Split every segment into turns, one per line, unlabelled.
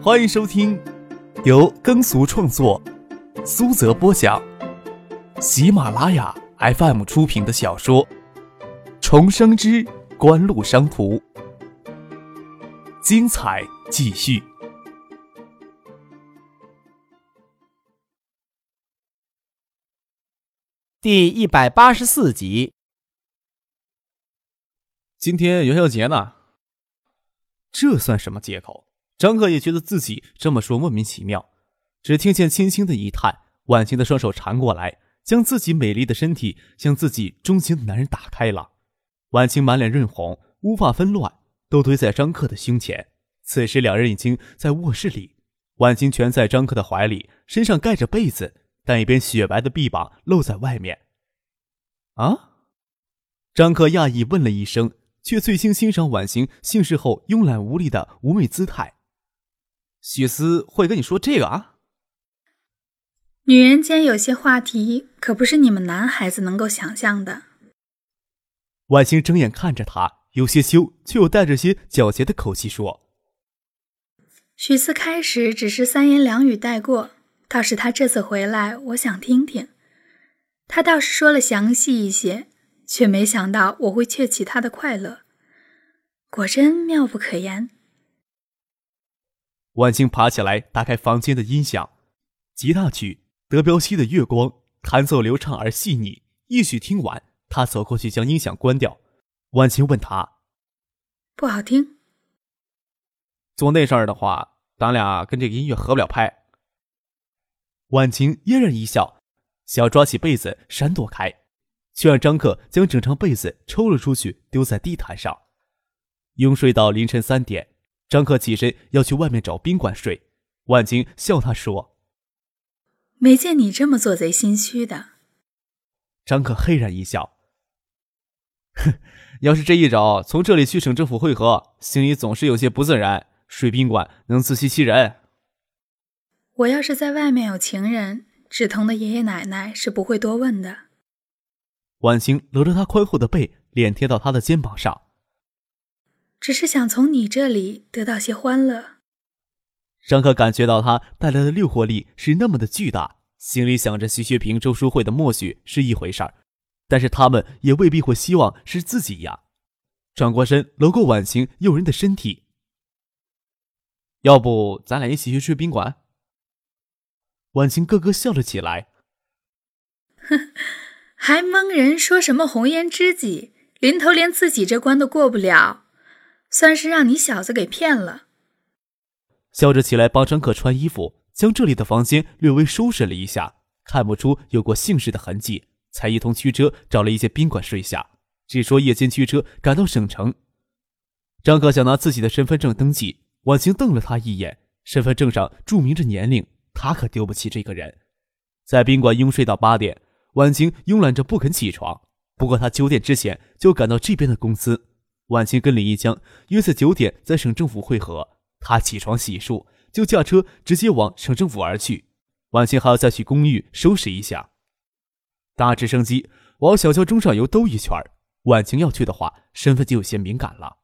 欢迎收听由耕俗创作、苏泽播讲、喜马拉雅 FM 出品的小说《重生之官路商途》，精彩继续，
第一百八十四集。
今天元宵节呢，这算什么借口？张克也觉得自己这么说莫名其妙，只听见轻轻的一叹，婉晴的双手缠过来，将自己美丽的身体向自己钟情的男人打开了。婉晴满脸润红，乌发纷乱，都堆在张克的胸前。此时两人已经在卧室里，婉晴蜷在张克的怀里，身上盖着被子，但一边雪白的臂膀露在外面。啊！张克讶异问了一声。却最先欣赏婉晴姓氏后慵懒无力的妩媚姿态。许思会跟你说这个啊？
女人间有些话题，可不是你们男孩子能够想象的。
婉清睁眼看着他，有些羞，却又带着些狡黠的口气说：“
许思开始只是三言两语带过，倒是他这次回来，我想听听。他倒是说了详细一些。”却没想到我会窃取他的快乐，果真妙不可言。
万青爬起来，打开房间的音响，吉他曲德彪西的《月光》，弹奏流畅而细腻。一曲听完，他走过去将音响关掉。万青问他：“
不好听？
做那事儿的话，咱俩跟这个音乐合不了拍。”万青嫣然一笑，想抓起被子闪躲开。却让张克将整张被子抽了出去，丢在地毯上。拥睡到凌晨三点，张克起身要去外面找宾馆睡。万青笑他说：“
没见你这么做贼心虚的。”
张克嘿然一笑：“哼，要是这一找从这里去省政府会合，心里总是有些不自然。睡宾馆能自欺欺人。
我要是在外面有情人，志同的爷爷奶奶是不会多问的。”
婉晴搂着他宽厚的背，脸贴到他的肩膀上。
只是想从你这里得到些欢乐。
张可感觉到他带来的诱惑力是那么的巨大，心里想着徐学平、周淑慧的默许是一回事儿，但是他们也未必会希望是自己呀。转过身，搂过婉晴诱人的身体。要不咱俩一起去睡宾馆？婉晴咯咯笑了起来。
哼。还蒙人说什么红颜知己，临头连自己这关都过不了，算是让你小子给骗了。
笑着起来帮张可穿衣服，将这里的房间略微收拾了一下，看不出有过姓氏的痕迹，才一同驱车找了一间宾馆睡下。只说夜间驱车赶到省城，张可想拿自己的身份证登记，婉晴瞪了他一眼，身份证上注明着年龄，他可丢不起这个人。在宾馆拥睡到八点。婉晴慵懒着不肯起床，不过她九点之前就赶到这边的公司。婉晴跟李一江约在九点在省政府会合，她起床洗漱就驾车直接往省政府而去。婉晴还要再去公寓收拾一下。搭直升机往小桥中上游兜一圈婉晴要去的话，身份就有些敏感了。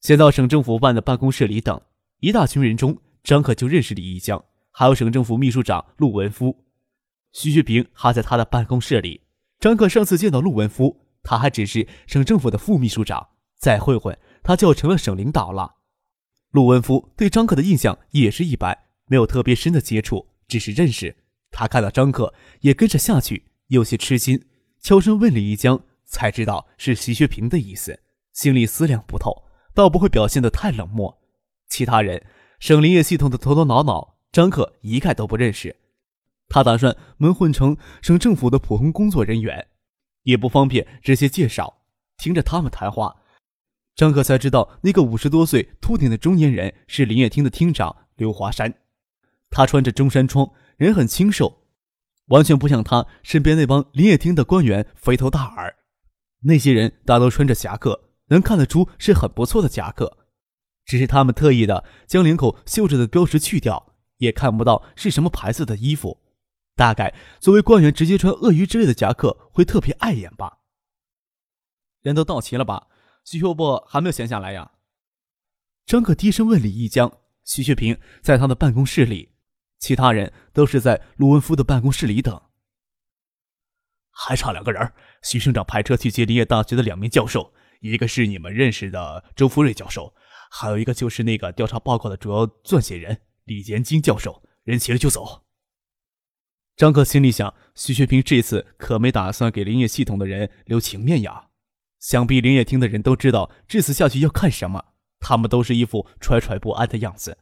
先到省政府办的办公室里等。一大群人中，张可就认识李一江，还有省政府秘书长陆文夫。徐学平还在他的办公室里。张克上次见到陆文夫，他还只是省政府的副秘书长，再混混，他就成了省领导了。陆文夫对张克的印象也是一般，没有特别深的接触，只是认识。他看到张克也跟着下去，有些吃惊，悄声问李一江，才知道是徐学平的意思，心里思量不透，倒不会表现得太冷漠。其他人，省林业系统的头头脑脑，张克一概都不认识。他打算蒙混成省政府的普通工作人员，也不方便直接介绍。听着他们谈话，张克才知道那个五十多岁秃顶的中年人是林业厅的厅长刘华山。他穿着中山装，人很清瘦，完全不像他身边那帮林业厅的官员肥头大耳。那些人大都穿着夹克，能看得出是很不错的夹克，只是他们特意的将领口绣着的标识去掉，也看不到是什么牌子的衣服。大概作为官员，直接穿鳄鱼之类的夹克会特别碍眼吧。人都到齐了吧？徐秀波还没有闲下来呀？张可低声问李义江，徐学平在他的办公室里，其他人都是在陆文夫的办公室里等。
还差两个人，徐省长派车去接林业大学的两名教授，一个是你们认识的周福瑞教授，还有一个就是那个调查报告的主要撰写人李延金教授。人齐了就走。
张克心里想：徐学平这次可没打算给林业系统的人留情面呀。想必林业厅的人都知道这次下去要看什么，他们都是一副惴惴不安的样子。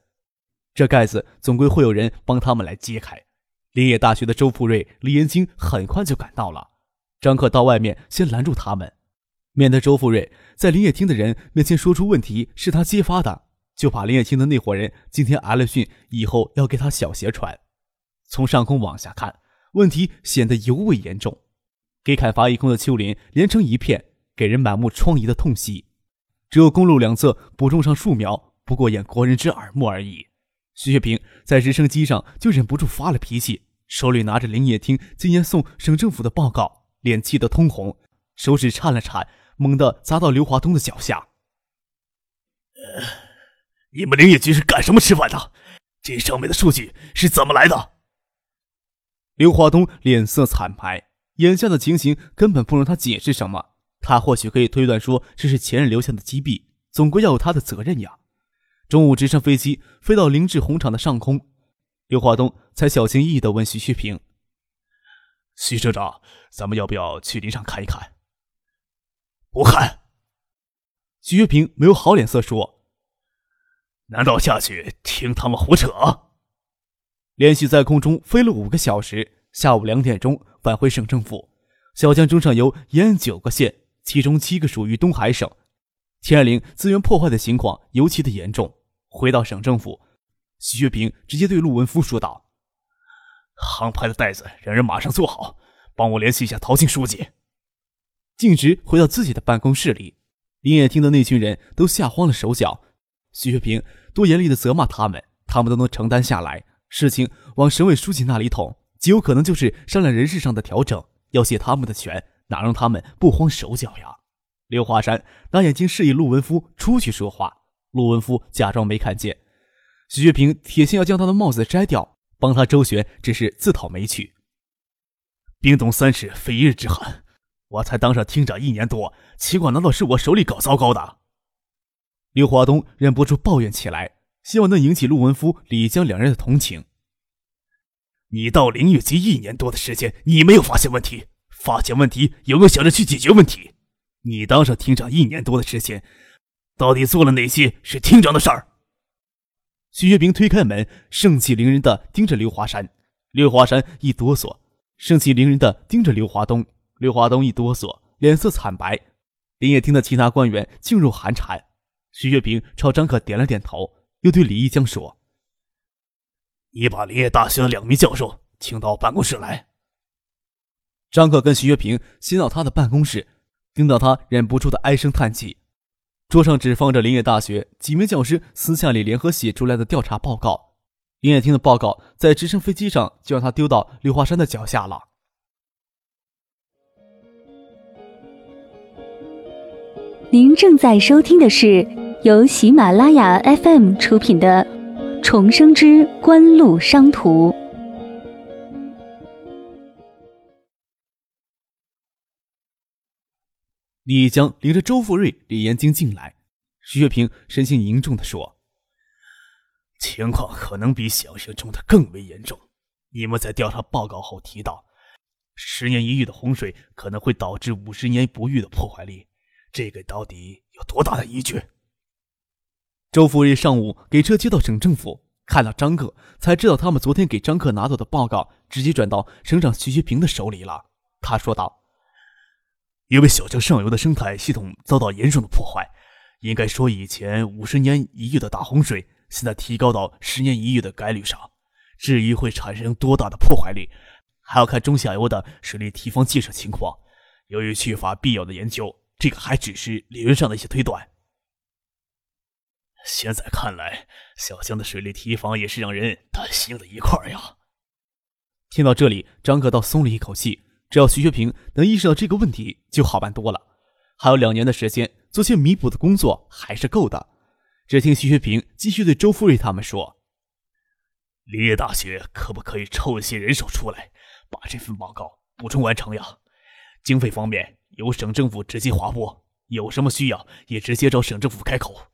这盖子总归会有人帮他们来揭开。林业大学的周富瑞、李延金很快就赶到了。张克到外面先拦住他们，免得周富瑞在林业厅的人面前说出问题是他揭发的，就怕林业厅的那伙人今天挨了训，以后要给他小鞋穿。从上空往下看，问题显得尤为严重。给砍伐一空的丘陵连成一片，给人满目疮痍的痛惜。只有公路两侧补种上树苗，不过掩国人之耳目而已。徐学平在直升机上就忍不住发了脾气。手里拿着林业厅今年送省政府的报告，脸气得通红，手指颤了颤，猛地砸到刘华东的脚下。
呃，你们林业局是干什么吃饭的？这上面的数据是怎么来的？
刘华东脸色惨白，眼下的情形根本不容他解释什么。他或许可以推断说这是前任留下的击毙，总归要有他的责任呀。中午直升飞机飞到凌志红场的上空。刘华东才小心翼翼地问徐学平：“
徐社长，咱们要不要去林场看一看？”“不看。”
徐学平没有好脸色说：“
难道下去听他们胡扯？”
连续在空中飞了五个小时，下午两点钟返回省政府。小江中上游沿九个县，其中七个属于东海省，天然林资源破坏的情况尤其的严重。回到省政府。徐学平直接对陆文夫说道：“
航拍的袋子让人马上做好，帮我联系一下陶庆书记。”
径直回到自己的办公室里，林业厅的那群人都吓慌了手脚。徐学平多严厉的责骂他们，他们都能承担下来。事情往省委书记那里捅，极有可能就是商量人事上的调整。要卸他们的权，哪让他们不慌手脚呀？刘华山拿眼睛示意陆文夫出去说话，陆文夫假装没看见。徐学平铁心要将他的帽子摘掉，帮他周旋，只是自讨没趣。
冰冻三尺，非一日之寒。我才当上厅长一年多，情况难道是我手里搞糟糕的？
刘华东忍不住抱怨起来，希望能引起陆文夫、李江两人的同情。
你到林业局一年多的时间，你没有发现问题？发现问题有没有想着去解决问题？你当上厅长一年多的时间，到底做了哪些是厅长的事儿？
徐学平推开门，盛气凌人的盯着刘华山。刘华山一哆嗦，盛气凌人的盯着刘华东。刘华东一哆嗦，脸色惨白。林业厅的其他官员噤若寒蝉。徐学平朝张可点了点头，又对李一江说：“
你把林业大学的两名教授请到办公室来。”
张可跟徐学平先到他的办公室，听到他忍不住的唉声叹气。桌上只放着林业大学几名教师私下里联合写出来的调查报告。林业厅的报告在直升飞机上就让他丢到刘华山的脚下了。
您正在收听的是由喜马拉雅 FM 出品的《重生之官路商途》。
李江领着周富瑞、李延京进来，徐月平神情凝重地说：“
情况可能比想象中的更为严重。你们在调查报告后提到，十年一遇的洪水可能会导致五十年不遇的破坏力，这个到底有多大的依据？”
周富瑞上午给车接到省政府，看到张克，才知道他们昨天给张克拿到的报告直接转到省长徐学平的手里了。他说道。
因为小江上游的生态系统遭到严重的破坏，应该说以前五十年一遇的大洪水，现在提高到十年一遇的概率上。至于会产生多大的破坏力，还要看中下游的水利堤防建设情况。由于缺乏必要的研究，这个还只是理论上的一些推断。现在看来，小江的水利堤防也是让人担心的一块呀。
听到这里，张可倒松了一口气。只要徐学平能意识到这个问题，就好办多了。还有两年的时间，做些弥补的工作还是够的。只听徐学平继续对周富瑞他们说：“
林业大学可不可以抽一些人手出来，把这份报告补充完成呀？经费方面由省政府直接划拨，有什么需要也直接找省政府开口。”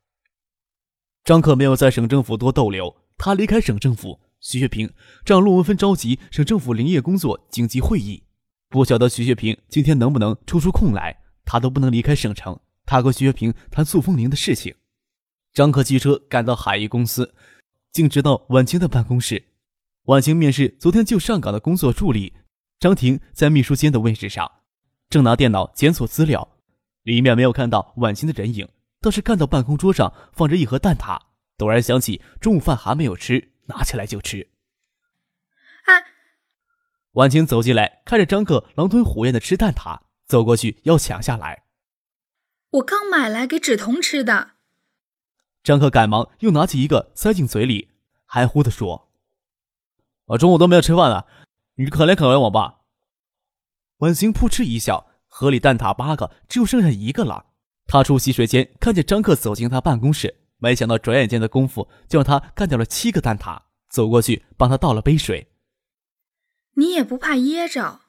张克没有在省政府多逗留，他离开省政府，徐学平让陆文芬召集省政府林业工作紧急会议。不晓得徐学平今天能不能抽出空来，他都不能离开省城。他和徐学平谈素风铃的事情。张克骑车赶到海域公司，径直到婉晴的办公室。婉晴面试昨天就上岗的工作助理张婷，在秘书间的位置上，正拿电脑检索资料。里面没有看到婉晴的人影，倒是看到办公桌上放着一盒蛋挞。陡然想起中午饭还没有吃，拿起来就吃。
啊！
婉晴走进来，看着张克狼吞虎咽的吃蛋挞，走过去要抢下来。
我刚买来给芷彤吃的。
张克赶忙又拿起一个塞进嘴里，含糊的说：“我中午都没有吃饭了，你可怜可怜我吧。”婉晴扑哧一笑，盒里蛋挞八个，只有剩下一个了。他出洗水间，看见张克走进他办公室，没想到转眼间的功夫就让他干掉了七个蛋挞。走过去帮他倒了杯水。
你也不怕噎着？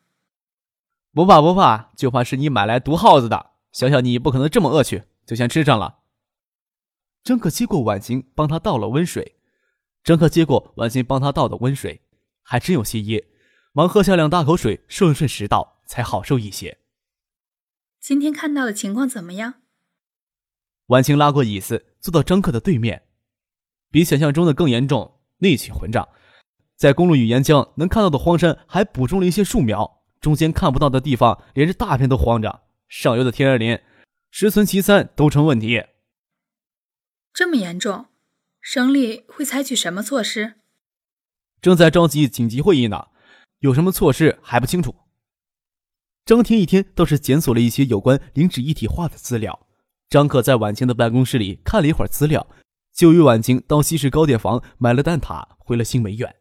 不怕不怕，就怕是你买来毒耗子的。想想你不可能这么饿去，就先吃上了。张克接过婉晴帮他倒了温水，张克接过婉晴帮他倒的温水，还真有些噎，忙喝下两大口水，顺顺食道，才好受一些。
今天看到的情况怎么样？
婉晴拉过椅子，坐到张克的对面，比想象中的更严重，内气混账。在公路与沿江能看到的荒山，还补种了一些树苗，中间看不到的地方，连着大片都荒着。上游的天然林，十存其三都成问题。
这么严重，省里会采取什么措施？
正在召集紧急会议呢，有什么措施还不清楚。张天一天倒是检索了一些有关磷脂一体化的资料。张可在婉晴的办公室里看了一会儿资料，就与婉晴到西市糕点房买了蛋挞，回了新梅院。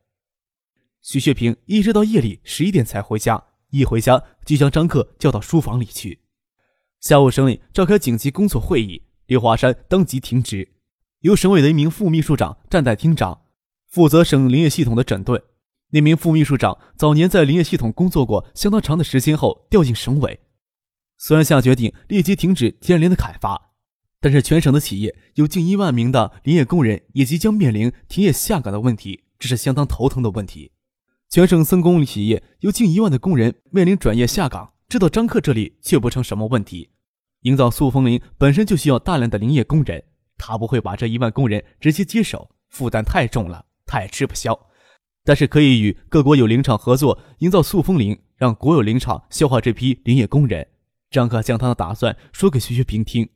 徐学平一直到夜里十一点才回家，一回家就将张克叫到书房里去。下午省里召开紧急工作会议，刘华山当即停职。由省委的一名副秘书长站代厅长，负责省林业系统的整顿。那名副秘书长早年在林业系统工作过相当长的时间后调进省委。虽然下决定立即停止天然林的开发，但是全省的企业有近一万名的林业工人也即将面临停业下岗的问题，这是相当头疼的问题。全省森工企业有近一万的工人面临转业下岗，这到张克这里却不成什么问题。营造塑封林本身就需要大量的林业工人。他不会把这一万工人直接接手，负担太重了，他也吃不消。但是可以与各国有林场合作，营造塑封林，让国有林场消化这批林业工人。张克将他的打算说给徐学平听。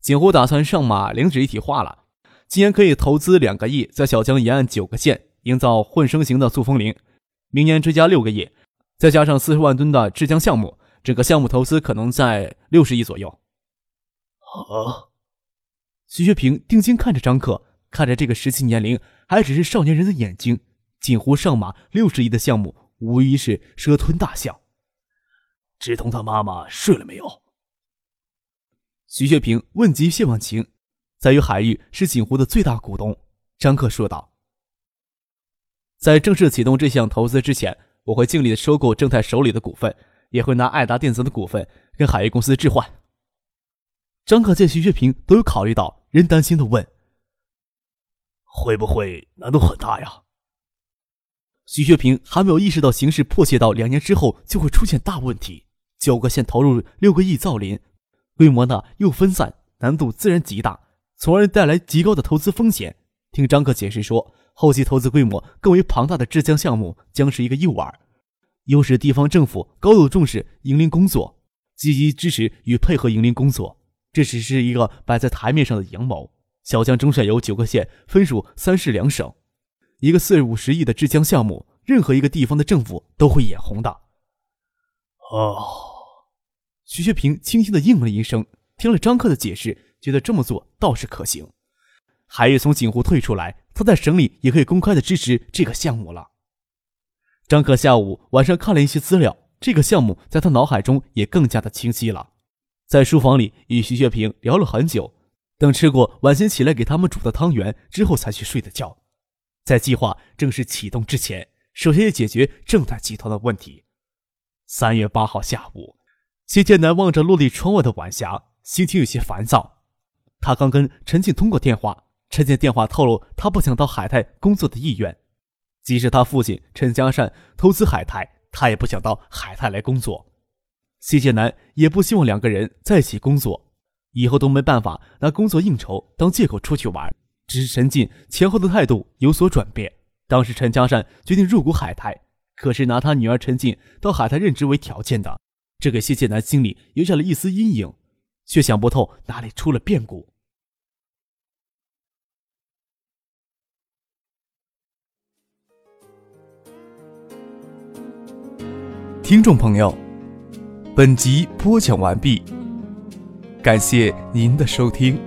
锦湖打算上马林脂一体化了，今年可以投资两个亿，在小江沿岸九个县营造混生型的塑封林，明年追加六个亿，再加上四十万吨的制浆项目，整个项目投资可能在六十亿左右。
啊！
徐学平定睛看着张克，看着这个实际年龄还只是少年人的眼睛，锦湖上马六十亿的项目，无疑是蛇吞大象。
志同他妈妈睡了没有？
徐学平问及谢婉晴，在于海域是锦湖的最大股东。张克说道：“在正式启动这项投资之前，我会尽力的收购正泰手里的股份，也会拿爱达电子的股份跟海业公司置换。”张克见徐学平都有考虑到，仍担心的问：“
会不会难度很大呀？”
徐学平还没有意识到形势迫切到两年之后就会出现大问题。九个县投入六个亿造林，规模呢又分散，难度自然极大，从而带来极高的投资风险。听张克解释说，后期投资规模更为庞大的制浆项目将是一个诱饵，又使地方政府高度重视营林工作，积极支持与配合营林工作。这只是一个摆在台面上的阳谋。小江中下游九个县分属三市两省，一个四五十亿的制浆项目，任何一个地方的政府都会眼红的。
哦，
徐学平轻轻的应了一声，听了张克的解释，觉得这么做倒是可行。海月从锦湖退出来，他在省里也可以公开的支持这个项目了。张克下午晚上看了一些资料，这个项目在他脑海中也更加的清晰了。在书房里与徐学平聊了很久，等吃过晚先起来给他们煮的汤圆之后才去睡的觉。在计划正式启动之前，首先要解决正泰集团的问题。三月八号下午，谢建南望着落地窗外的晚霞，心情有些烦躁。他刚跟陈静通过电话，陈静电话透露他不想到海泰工作的意愿。即使他父亲陈江善投资海泰，他也不想到海泰来工作。谢建南也不希望两个人在一起工作，以后都没办法拿工作应酬当借口出去玩。只是陈进前后的态度有所转变。当时陈江善决定入股海泰，可是拿他女儿陈静到海泰任职为条件的，这给谢建南心里留下了一丝阴影，却想不透哪里出了变故。
听众朋友。本集播讲完毕，感谢您的收听。